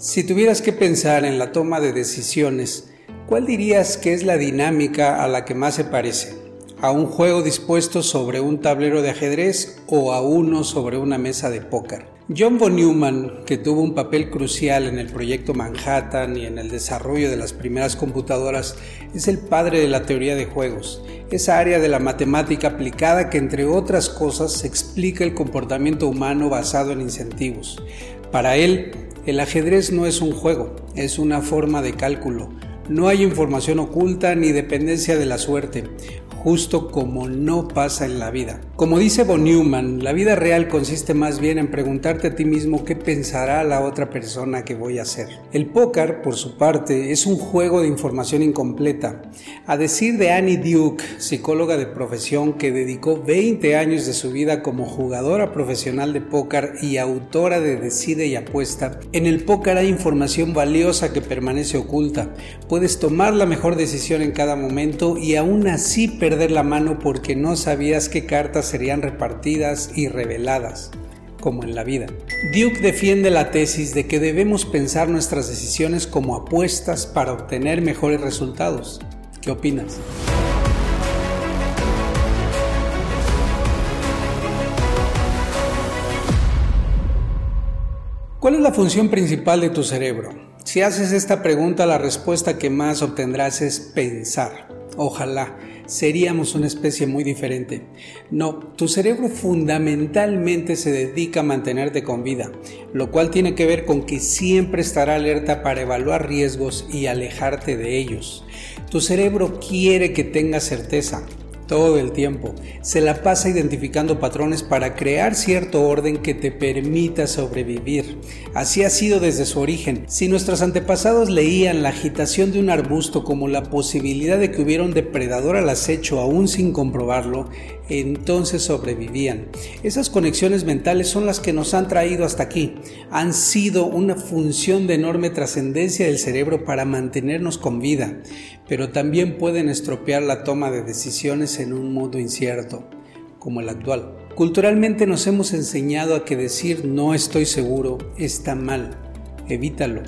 Si tuvieras que pensar en la toma de decisiones, ¿cuál dirías que es la dinámica a la que más se parece? ¿A un juego dispuesto sobre un tablero de ajedrez o a uno sobre una mesa de póker? John von Neumann, que tuvo un papel crucial en el proyecto Manhattan y en el desarrollo de las primeras computadoras, es el padre de la teoría de juegos, esa área de la matemática aplicada que entre otras cosas explica el comportamiento humano basado en incentivos. Para él, el ajedrez no es un juego, es una forma de cálculo. No hay información oculta ni dependencia de la suerte justo como no pasa en la vida. Como dice von Neumann, la vida real consiste más bien en preguntarte a ti mismo qué pensará la otra persona que voy a hacer. El póker, por su parte, es un juego de información incompleta. A decir de Annie Duke, psicóloga de profesión que dedicó 20 años de su vida como jugadora profesional de póker y autora de Decide y Apuesta, en el póker hay información valiosa que permanece oculta. Puedes tomar la mejor decisión en cada momento y aún así la mano porque no sabías qué cartas serían repartidas y reveladas, como en la vida. Duke defiende la tesis de que debemos pensar nuestras decisiones como apuestas para obtener mejores resultados. ¿Qué opinas? ¿Cuál es la función principal de tu cerebro? Si haces esta pregunta, la respuesta que más obtendrás es pensar. Ojalá seríamos una especie muy diferente. No, tu cerebro fundamentalmente se dedica a mantenerte con vida, lo cual tiene que ver con que siempre estará alerta para evaluar riesgos y alejarte de ellos. Tu cerebro quiere que tengas certeza, todo el tiempo. Se la pasa identificando patrones para crear cierto orden que te permita sobrevivir. Así ha sido desde su origen. Si nuestros antepasados leían la agitación de un arbusto como la posibilidad de que hubiera un depredador al acecho aún sin comprobarlo, entonces sobrevivían. Esas conexiones mentales son las que nos han traído hasta aquí. Han sido una función de enorme trascendencia del cerebro para mantenernos con vida, pero también pueden estropear la toma de decisiones en un mundo incierto, como el actual. Culturalmente nos hemos enseñado a que decir no estoy seguro está mal. Evítalo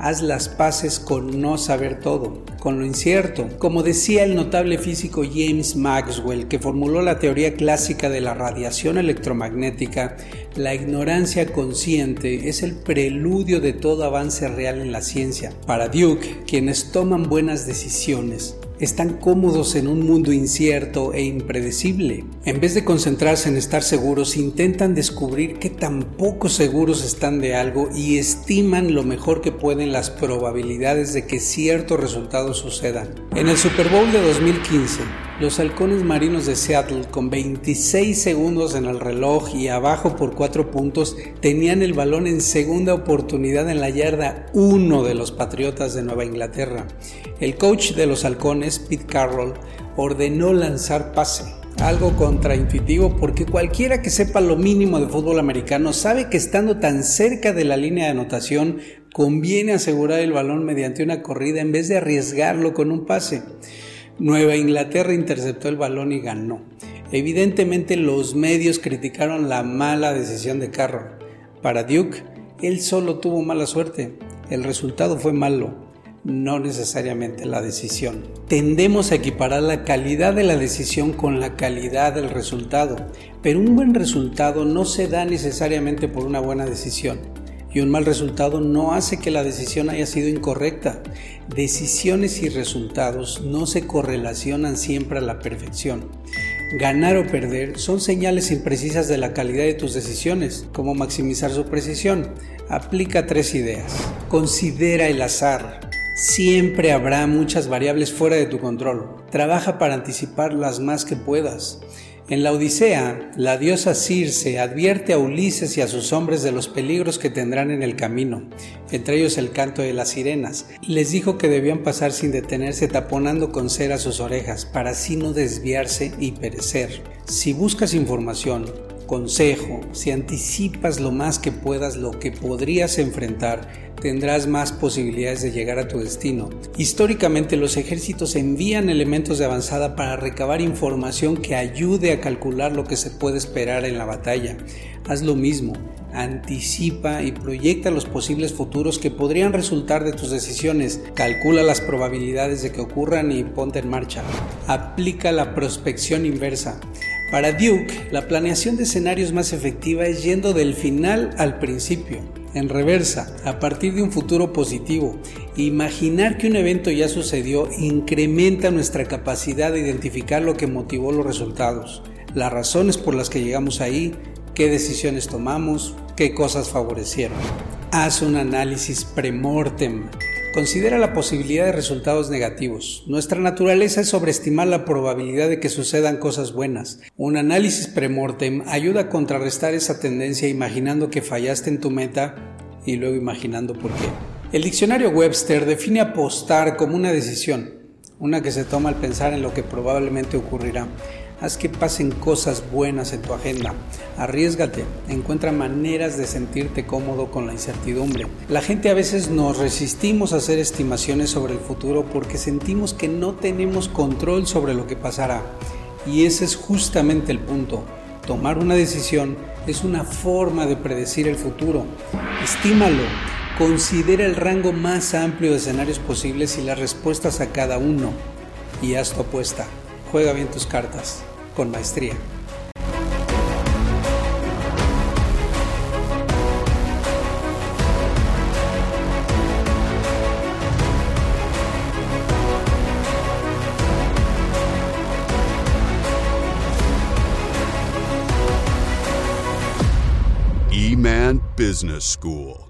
haz las paces con no saber todo, con lo incierto. Como decía el notable físico James Maxwell, que formuló la teoría clásica de la radiación electromagnética, la ignorancia consciente es el preludio de todo avance real en la ciencia. Para Duke, quienes toman buenas decisiones están cómodos en un mundo incierto e impredecible. En vez de concentrarse en estar seguros, intentan descubrir qué tan poco seguros están de algo y estiman lo mejor que pueden las probabilidades de que ciertos resultados sucedan. En el Super Bowl de 2015, los halcones marinos de Seattle, con 26 segundos en el reloj y abajo por 4 puntos, tenían el balón en segunda oportunidad en la yarda 1 de los Patriotas de Nueva Inglaterra. El coach de los halcones, Pete Carroll, ordenó lanzar pase. Algo contraintuitivo porque cualquiera que sepa lo mínimo de fútbol americano sabe que estando tan cerca de la línea de anotación conviene asegurar el balón mediante una corrida en vez de arriesgarlo con un pase. Nueva Inglaterra interceptó el balón y ganó. Evidentemente los medios criticaron la mala decisión de Carroll. Para Duke, él solo tuvo mala suerte. El resultado fue malo, no necesariamente la decisión. Tendemos a equiparar la calidad de la decisión con la calidad del resultado, pero un buen resultado no se da necesariamente por una buena decisión y un mal resultado no hace que la decisión haya sido incorrecta. Decisiones y resultados no se correlacionan siempre a la perfección. Ganar o perder son señales imprecisas de la calidad de tus decisiones. ¿Cómo maximizar su precisión? Aplica tres ideas. Considera el azar. Siempre habrá muchas variables fuera de tu control. Trabaja para anticipar las más que puedas. En la Odisea, la diosa Circe advierte a Ulises y a sus hombres de los peligros que tendrán en el camino, entre ellos el canto de las sirenas. Les dijo que debían pasar sin detenerse taponando con cera sus orejas, para así no desviarse y perecer. Si buscas información, consejo, si anticipas lo más que puedas lo que podrías enfrentar, tendrás más posibilidades de llegar a tu destino. Históricamente los ejércitos envían elementos de avanzada para recabar información que ayude a calcular lo que se puede esperar en la batalla. Haz lo mismo. anticipa y proyecta los posibles futuros que podrían resultar de tus decisiones. Calcula las probabilidades de que ocurran y ponte en marcha. Aplica la prospección inversa. Para Duke, la planeación de escenarios más efectiva es yendo del final al principio, en reversa, a partir de un futuro positivo. Imaginar que un evento ya sucedió incrementa nuestra capacidad de identificar lo que motivó los resultados, las razones por las que llegamos ahí, qué decisiones tomamos, qué cosas favorecieron. Haz un análisis premortem Considera la posibilidad de resultados negativos. Nuestra naturaleza es sobreestimar la probabilidad de que sucedan cosas buenas. Un análisis premortem ayuda a contrarrestar esa tendencia imaginando que fallaste en tu meta y luego imaginando por qué. El diccionario Webster define apostar como una decisión, una que se toma al pensar en lo que probablemente ocurrirá. Haz que pasen cosas buenas en tu agenda. Arriesgate. Encuentra maneras de sentirte cómodo con la incertidumbre. La gente a veces nos resistimos a hacer estimaciones sobre el futuro porque sentimos que no tenemos control sobre lo que pasará. Y ese es justamente el punto. Tomar una decisión es una forma de predecir el futuro. Estímalo. Considera el rango más amplio de escenarios posibles y las respuestas a cada uno. Y haz tu apuesta. Juega bien tus cartas con maestría. E-Man Business School.